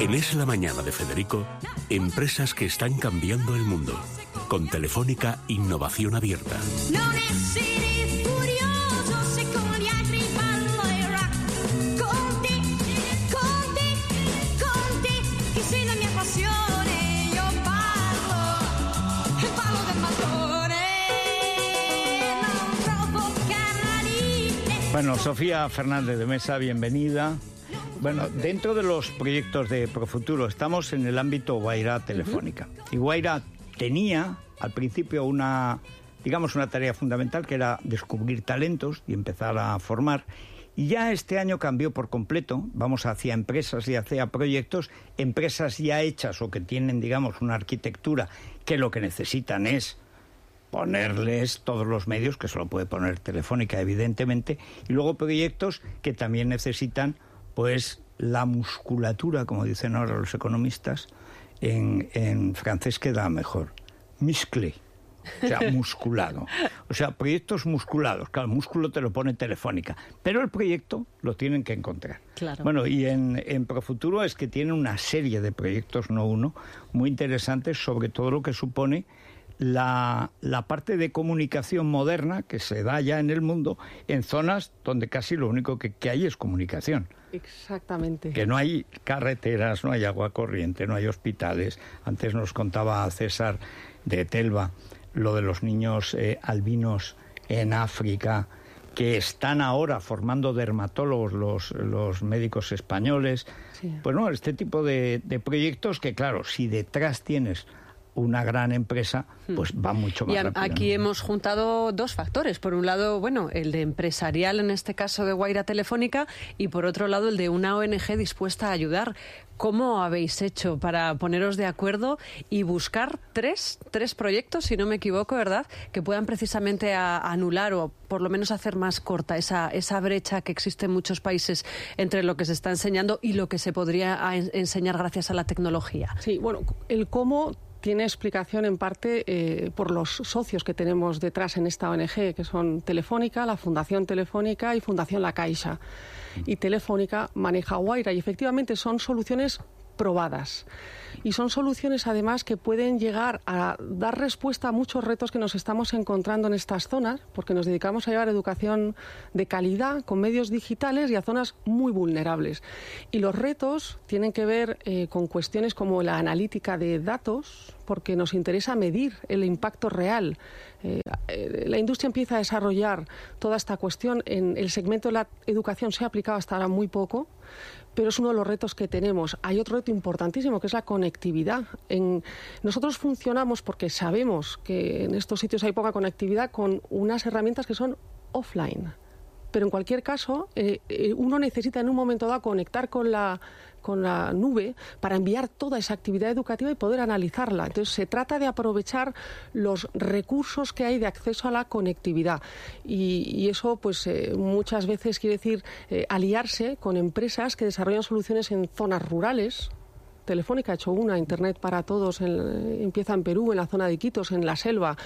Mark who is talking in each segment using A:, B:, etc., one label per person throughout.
A: En Es la Mañana de Federico, empresas que están cambiando el mundo. Con Telefónica Innovación Abierta.
B: Bueno, Sofía Fernández de Mesa, bienvenida. Bueno, dentro de los proyectos de Profuturo estamos en el ámbito Guaira Telefónica. Y Guaira tenía al principio una, digamos, una tarea fundamental que era descubrir talentos y empezar a formar. Y ya este año cambió por completo, vamos hacia empresas y hacia proyectos, empresas ya hechas o que tienen, digamos, una arquitectura que lo que necesitan es ponerles todos los medios, que se lo puede poner Telefónica, evidentemente, y luego proyectos que también necesitan, pues, la musculatura, como dicen ahora los economistas, en, en francés queda mejor, musclé, o sea, musculado. O sea, proyectos musculados, claro, el músculo te lo pone Telefónica, pero el proyecto lo tienen que encontrar.
C: Claro.
B: Bueno, y en, en Profuturo es que tiene una serie de proyectos, no uno, muy interesantes sobre todo lo que supone la, la parte de comunicación moderna que se da ya en el mundo en zonas donde casi lo único que, que hay es comunicación.
D: Exactamente.
B: Que no hay carreteras, no hay agua corriente, no hay hospitales. Antes nos contaba César de Telva lo de los niños eh, albinos en África que están ahora formando dermatólogos los, los médicos españoles.
D: Sí.
B: Pues no, este tipo de, de proyectos que, claro, si detrás tienes una gran empresa, pues va mucho más
C: Hmm. Y a-
B: rápido.
C: aquí hemos juntado dos factores. Por un lado, bueno, el de empresarial, en este caso de Guaira Telefónica, y por otro lado, el de una ONG dispuesta a ayudar. ¿Cómo habéis hecho para poneros de acuerdo y buscar tres, tres proyectos, si no me equivoco, ¿verdad?, que puedan precisamente a- anular o por lo menos hacer más corta esa, esa brecha que existe en muchos países entre lo que se está enseñando y lo que se podría enseñar gracias a la tecnología.
D: Sí, bueno, el cómo tiene explicación en parte eh, por los socios que tenemos detrás en esta ONG, que son Telefónica, la Fundación Telefónica y Fundación La Caixa. Y Telefónica maneja Guaira y efectivamente son soluciones probadas. Y son soluciones además que pueden llegar a dar respuesta a muchos retos que nos estamos encontrando en estas zonas, porque nos dedicamos a llevar educación de calidad con medios digitales y a zonas muy vulnerables. Y los retos tienen que ver eh, con cuestiones como la analítica de datos, porque nos interesa medir el impacto real. Eh, eh, la industria empieza a desarrollar toda esta cuestión. En el segmento de la educación se ha aplicado hasta ahora muy poco, pero es uno de los retos que tenemos. Hay otro reto importantísimo que es la conectividad. Nosotros funcionamos porque sabemos que en estos sitios hay poca conectividad con unas herramientas que son offline. Pero en cualquier caso, eh, eh, uno necesita en un momento dado conectar con la, con la nube para enviar toda esa actividad educativa y poder analizarla. Entonces, se trata de aprovechar los recursos que hay de acceso a la conectividad. Y, y eso, pues, eh, muchas veces quiere decir eh, aliarse con empresas que desarrollan soluciones en zonas rurales, Telefónica ha hecho una, Internet para Todos, en- empieza en Perú, en la zona de Iquitos, en la selva,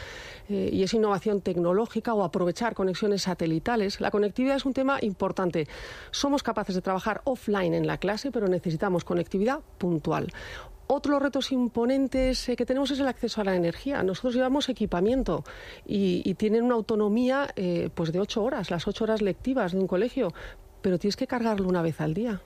D: eh, y es innovación tecnológica o aprovechar conexiones satelitales. La conectividad es un tema importante. Somos capaces de trabajar offline en la clase, pero necesitamos conectividad puntual. Otros retos imponentes eh, que tenemos es el acceso a la energía. Nosotros llevamos equipamiento y, y tienen una autonomía eh, pues de ocho horas, las ocho horas lectivas de un colegio, pero tienes que cargarlo una vez al día.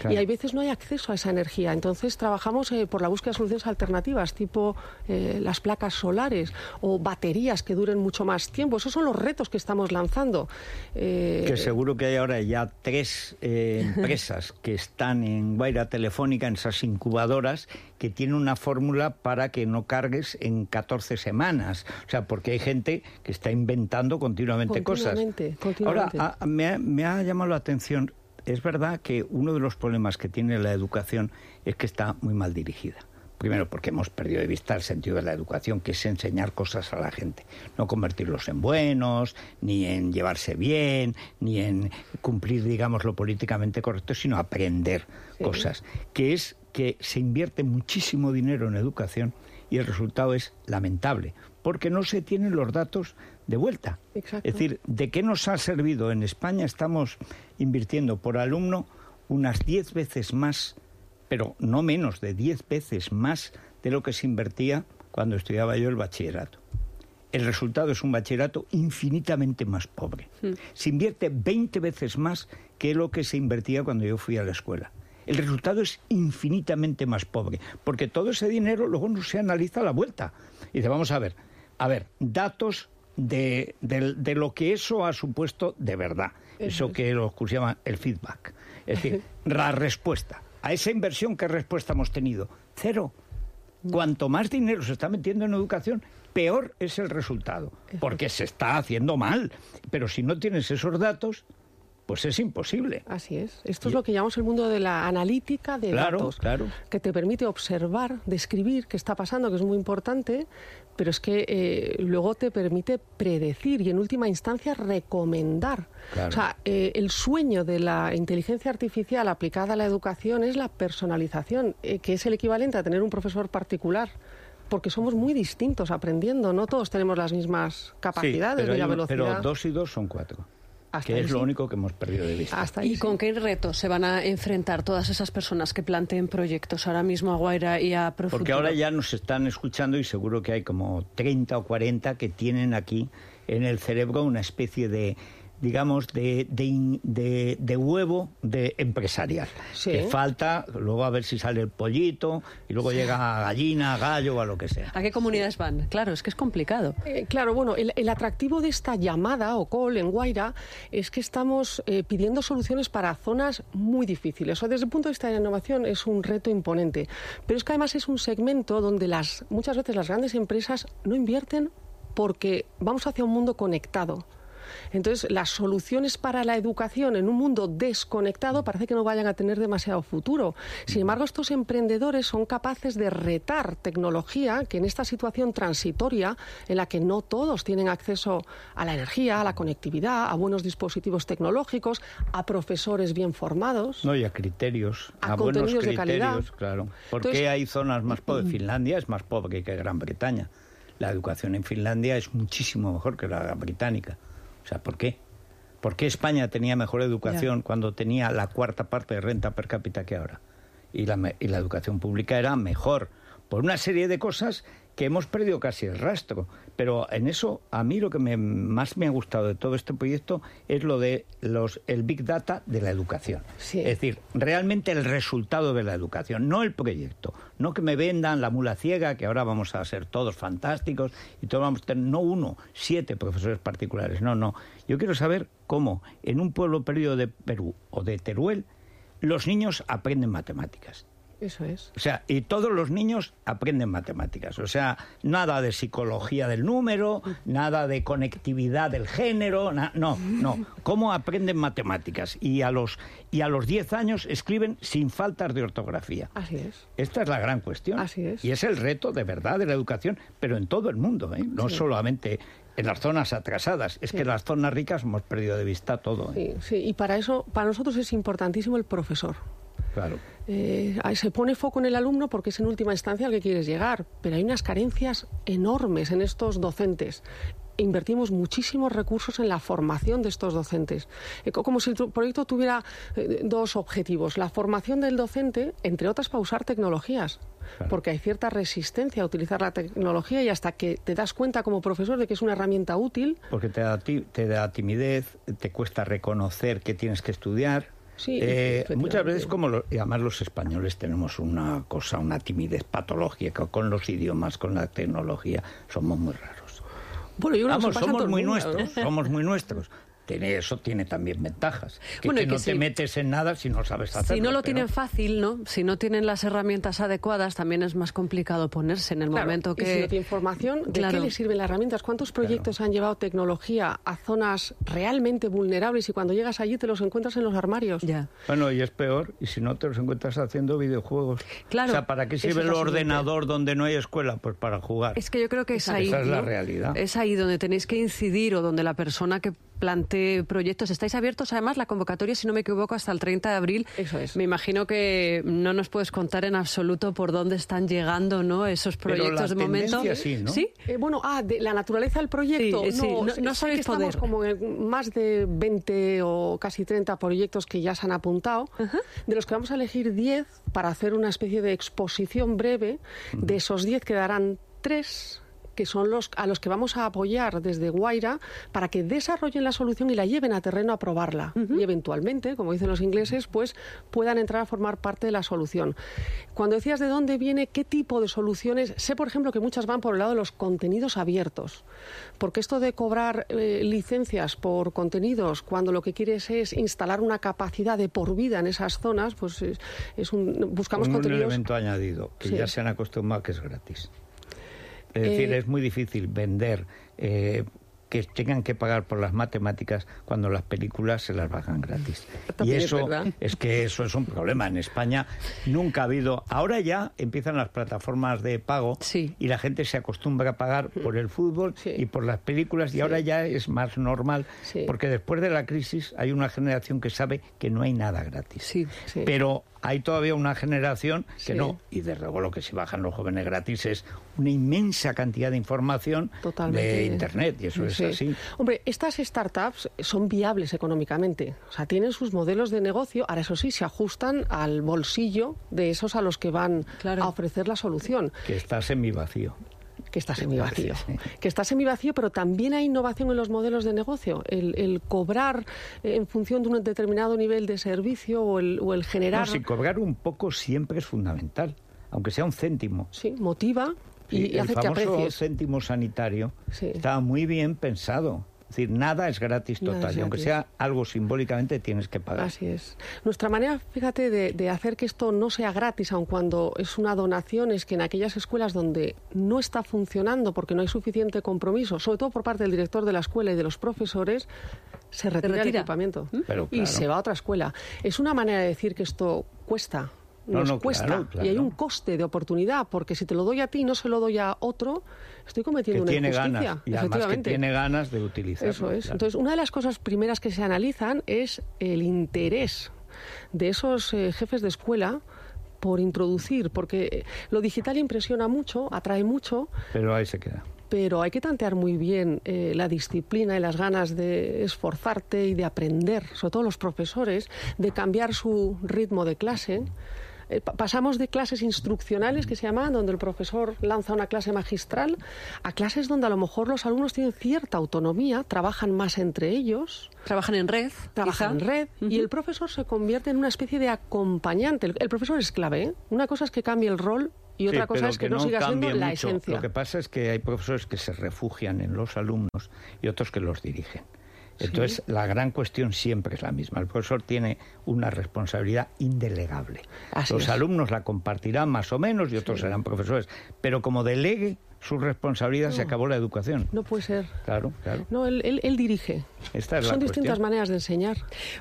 B: Claro.
D: Y hay veces no hay acceso a esa energía. Entonces trabajamos eh, por la búsqueda de soluciones alternativas, tipo eh, las placas solares o baterías que duren mucho más tiempo. Esos son los retos que estamos lanzando. Eh,
B: Que seguro que hay ahora ya tres eh, empresas que están en Guaira Telefónica, en esas incubadoras, que tienen una fórmula para que no cargues en 14 semanas. O sea, porque hay gente que está inventando continuamente,
D: Continuamente,
B: cosas.
D: continuamente.
B: Ahora, a- me, ha, me ha llamado la atención, es verdad que uno de los problemas que tiene la educación es que está muy mal dirigida. Primero, porque hemos perdido de vista el sentido de la educación, que es enseñar cosas a la gente. No convertirlos en buenos, ni en llevarse bien, ni en cumplir, digamos, lo políticamente correcto, sino aprender cosas. Que es que se invierte muchísimo dinero en educación y el resultado es lamentable, porque no se tienen los datos de vuelta.
D: Exacto.
B: Es decir, ¿de qué nos ha servido? En España estamos invirtiendo por alumno unas 10 veces más pero no menos de 10 veces más de lo que se invertía cuando estudiaba yo el bachillerato. El resultado es un bachillerato infinitamente más pobre. Se invierte 20 veces más que lo que se invertía cuando yo fui a la escuela. El resultado es infinitamente más pobre, porque todo ese dinero luego no se analiza a la vuelta. Y dice, vamos a ver, a ver, datos de, de- de lo que eso ha supuesto de verdad. Eso que los cursos llaman el feedback. Es decir, la respuesta. A esa inversión, ¿qué respuesta hemos tenido? Cero. Cuanto más dinero se está metiendo en educación, peor es el resultado, porque se está haciendo mal. Pero si no tienes esos datos, pues es imposible.
D: Así es. Esto es lo que llamamos el mundo de la analítica de
B: Claro,
D: datos,
B: claro.
D: que te permite observar, describir qué está pasando, que es muy importante, pero es que eh, luego te permite predecir y en última instancia recomendar.
B: Claro.
D: O sea, eh, el sueño de la inteligencia artificial aplicada a la educación es la personalización, eh, que es el equivalente a tener un profesor particular. Porque somos muy distintos aprendiendo, no todos tenemos las mismas capacidades
B: pero,
D: ni la velocidad.
B: pero dos y dos son cuatro,
D: Hasta
B: que es lo único que hemos perdido de vista.
D: Hasta ahí
C: ¿Y
D: sí.
C: con qué retos se van a enfrentar todas esas personas que planteen proyectos ahora mismo a Guaira y a Profuturo?
B: Porque ahora ya nos están escuchando y seguro que hay como 30 o 40 que tienen aquí en el cerebro una especie de digamos, de, de, in- de- de huevo de empresarial.
D: Sí.
B: Que falta, luego a ver si sale el pollito, y luego llega gallina, gallo, o a lo que sea.
C: ¿A qué comunidades van? Claro, es que es complicado.
D: Eh, claro, bueno, el, el atractivo de esta llamada o call en Guaira es que estamos eh, pidiendo soluciones para zonas muy difíciles. O sea, desde el punto de vista de la innovación es un reto imponente. Pero es que además es un segmento donde las, muchas veces las grandes empresas no invierten porque vamos hacia un mundo conectado. Entonces, las soluciones para la educación en un mundo desconectado parece que no vayan a tener demasiado futuro. Sin embargo, estos emprendedores son capaces de retar tecnología que en esta situación transitoria, en la que no todos tienen acceso a la energía, a la conectividad, a buenos dispositivos tecnológicos, a profesores bien formados.
B: No, y a criterios,
D: A
B: a, buenos
D: contenidos de calidad.
B: criterios, claro. ¿Por
D: Entonces-
B: qué hay zonas más pobres? Finlandia es más pobre que Gran Bretaña. La educación en Finlandia es muchísimo mejor que la británica. O sea, ¿por qué? ¿Por qué España tenía mejor educación cuando tenía la cuarta parte de renta per cápita que ahora? Y la, y la educación pública era mejor. Por una serie de cosas que hemos perdido casi el rastro. Pero en eso, a mí lo que me- más me ha gustado de todo este proyecto es lo de los, el Big Data de la educación.
D: Sí.
B: Es decir, realmente el resultado de la educación, no el proyecto. No que me vendan la mula ciega, que ahora vamos a ser todos fantásticos y todos vamos a tener, no uno, siete profesores particulares. No, no. Yo quiero saber cómo en un pueblo perdido de Perú o de Teruel los niños aprenden matemáticas.
D: Eso es.
B: O sea, y todos los niños aprenden matemáticas. O sea, nada de psicología del número, nada de conectividad del género, na- no, no. ¿Cómo aprenden matemáticas? Y a los y a los 10 años escriben sin faltas de ortografía.
D: Así es.
B: Esta es la gran cuestión.
D: Así es.
B: Y es el reto de verdad de la educación, pero en todo el mundo, ¿eh? no solamente en las zonas atrasadas. Es que en las zonas ricas hemos perdido de vista todo. ¿eh?
D: Sí, sí. Y para eso, para nosotros es importantísimo el profesor.
B: Claro.
D: Eh, se pone foco en el alumno porque es en última instancia al que quieres llegar, pero hay unas carencias enormes en estos docentes. Invertimos muchísimos recursos en la formación de estos docentes. Eh, co- como si el proyecto tuviera eh, dos objetivos. La formación del docente, entre otras, para usar tecnologías.
B: Claro.
D: Porque hay cierta resistencia a utilizar la tecnología y hasta que te das cuenta como profesor de que es una herramienta útil,
B: Porque te da, ti- te da timidez, te cuesta reconocer que tienes que estudiar.
D: Sí,
B: Eh, muchas veces, como lo- y además los españoles tenemos una cosa, una timidez patológica con los idiomas, con la tecnología, somos muy raros.
D: bueno, yo
B: Vamos, somos muy nuestros, somos muy nuestros. Tiene- eso tiene también ventajas. Que,
C: Bueno,
B: que
C: que
B: no te metes en nada si no sabes hacerlo.
C: Si no lo
B: pero-
C: tienen fácil, ¿no? Si no tienen las herramientas adecuadas, también es más complicado ponerse en el
D: Claro,
C: momento
D: y si
C: que...
D: no tiene información, ¿de
C: Claro.
D: qué le sirven las herramientas? ¿Cuántos proyectos han llevado tecnología a zonas realmente vulnerables y cuando llegas allí te los encuentras en los armarios?
C: Ya.
B: Bueno, y es peor, y si no te los encuentras haciendo videojuegos.
C: Claro.
B: O sea, ¿para qué sirve el
D: siguiente.
B: ordenador donde no hay escuela? Pues para jugar.
C: Es que yo creo que es ahí.
B: Esa es la
C: ¿no?
B: realidad.
C: Es ahí donde tenéis que incidir o donde la persona que plantee proyectos. Estáis abiertos, además, la convocatoria, si no me equivoco, hasta el 30 de abril.
D: Eso es.
C: Me imagino que no nos puedes contar en absoluto por dónde están llegando ¿no? esos
B: Pero
C: proyectos
B: la
C: de momento.
B: sí, ¿no?
C: ¿Sí?
D: Eh, bueno, ah, de la naturaleza del proyecto.
C: Sí, sí, no-
D: sé-
C: no
D: sé
C: sabéis
D: que estamos como en más de 20 o casi 30 proyectos que ya se han apuntado, de los que vamos a elegir 10 para hacer una especie de exposición breve. De esos 10 quedarán 3 que son los a los que vamos a apoyar desde Guaira para que desarrollen la solución y la lleven a terreno a probarla y eventualmente, como dicen los ingleses, pues puedan entrar a formar parte de la solución. Cuando decías de dónde viene, qué tipo de soluciones, sé por ejemplo que muchas van por el lado de los contenidos abiertos, porque esto de cobrar eh, licencias por contenidos cuando lo que quieres es instalar una capacidad de por vida en esas zonas, pues es, es un buscamos
B: un
D: contenidos
B: elemento añadido, que
D: Sí.
B: ya se han acostumbrado que es gratis. Es decir,
D: Eh,
B: es muy difícil vender eh, que tengan que pagar por las matemáticas cuando las películas se las bajan gratis. Y
D: es
B: eso es que eso es un problema. En España nunca ha habido. Ahora ya empiezan las plataformas de pago
C: Sí.
B: y la gente se acostumbra a pagar por el fútbol
D: Sí.
B: y por las películas y ahora ya es más normal porque después de la crisis hay una generación que sabe que no hay nada gratis.
C: Sí,
D: sí.
B: Pero hay todavía una generación que
D: Sí.
B: no. Y desde luego lo que se bajan los jóvenes gratis es una inmensa cantidad de información
D: Totalmente.
B: de Internet. Y eso
D: Sí.
B: es así.
D: Hombre, estas startups son viables económicamente. O sea, tienen sus modelos de negocio. Ahora, eso sí, se ajustan al bolsillo de esos a los que van
C: Claro.
D: a ofrecer la solución.
B: Que está semivacío.
D: Que está semivacío. Que está semivacío, pero también hay innovación en los modelos de negocio. El, el cobrar en función de un determinado nivel de servicio o el, o el generar.
B: No, si cobrar un poco siempre es fundamental, aunque sea un céntimo.
D: Sí, motiva y,
B: Sí, el
D: hace que
B: famoso
D: aprecies.
B: céntimo sanitario
D: Sí.
B: estaba muy bien pensado. Es decir, nada es gratis
D: Nada
B: total. y aunque sea algo simbólicamente, tienes que pagar.
D: Así es. Nuestra manera, fíjate, de, de hacer que esto no sea gratis, aun cuando es una donación, es que en aquellas escuelas donde no está funcionando porque no hay suficiente compromiso, sobre todo por parte del director de la escuela y de los profesores, se retira, el
C: retira.
D: equipamiento
B: Pero
D: y se va a otra escuela. Es una manera de decir que esto cuesta.
B: No,
D: Nos
B: no,
D: cuesta
B: claro, claro.
D: y hay un coste de oportunidad porque si te lo doy a ti y no se lo doy a otro, estoy
B: que
D: cometiendo una
B: tiene
D: injusticia.
B: ganas. Y que tiene ganas de utilizarlo.
D: Eso es.
B: claro.
D: Entonces, una de las cosas primeras que se analizan es el interés de esos eh, jefes de escuela por introducir, porque lo digital impresiona mucho, atrae mucho,
B: Pero ahí se queda.
D: pero hay que tantear muy bien eh, la disciplina y las ganas de esforzarte y de aprender, sobre todo los profesores, de cambiar su ritmo de clase. Eh, pa- pasamos de clases instruccionales que se llaman, donde el profesor lanza una clase magistral, a clases donde a lo mejor los alumnos tienen cierta autonomía, trabajan más entre ellos,
C: Trabajan en red.
D: trabajan
C: quizá.
D: en red y el profesor se convierte en una especie de acompañante. El, el profesor es clave. ¿eh? Una cosa es que cambie el rol y otra
B: Sí,
D: cosa es que, no, siga siendo la esencia.
B: Lo que pasa es que hay profesores que se refugian en los alumnos y otros que los dirigen. Entonces, la gran cuestión siempre es la misma. El profesor tiene una responsabilidad indelegable.
D: Así
B: los
D: es.
B: alumnos la compartirán más o menos y otros serán profesores. Pero como delegue su responsabilidad, se acabó la educación.
D: No puede ser.
B: Claro, claro.
D: No, él, él- él dirige.
B: Esta es la
D: Son distintas maneras de enseñar.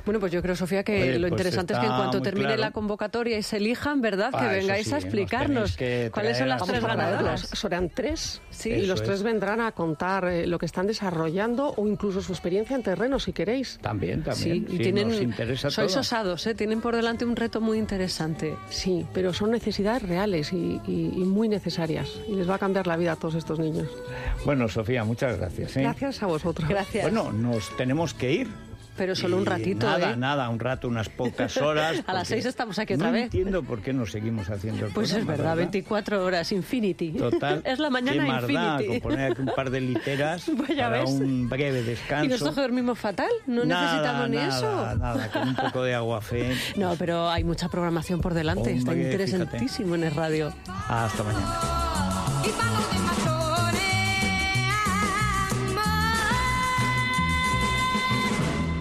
C: Bueno, pues yo creo, Sofía, que
B: Oye,
C: lo
B: pues
C: interesante es que en cuanto termine
B: claro.
C: la convocatoria y se elijan, ¿verdad?
B: Ah,
C: que
B: eso
C: vengáis
B: sí,
C: a
B: nos
C: explicarnos cuáles son las tres ganadoras.
D: Serán tres.
C: Sí.
D: Y los tres
B: es.
D: vendrán a contar eh, lo que están desarrollando o incluso su experiencia en terreno, si queréis.
B: También, también.
C: Sí, y
B: Sí,
C: tienen,
B: nos interesa
C: sois
B: todo.
C: osados, ¿eh? tienen por delante un reto muy interesante.
D: Sí, pero son necesidades reales y, y- y muy necesarias. Y les va a cambiar la vida a todos estos niños.
B: Bueno, Sofía, muchas gracias. ¿eh?
D: Gracias a vosotros.
C: Gracias.
B: Bueno, nos tenemos que ir.
C: Pero solo un ratito,
B: Nada,
C: ¿eh?
B: nada, un rato, unas pocas horas.
C: A las seis estamos aquí otra
B: no
C: vez.
B: entiendo por qué nos seguimos haciendo el
C: Pues es
B: programa,
C: verdad, 24 horas, infinity.
B: Total.
C: es la mañana
B: qué maldad,
C: infinity.
B: con poner aquí un par de literas
C: Pues ya
B: para
C: ves.
B: un breve descanso.
C: ¿Y nosotros dormimos fatal? ¿No
B: Nada,
C: necesitamos ni
B: nada,
C: eso?
B: Nada, con un poco de agua fe.
C: No, pero hay mucha programación por delante. Está
B: Hombre,
C: interesantísimo en el radio.
B: Hasta mañana.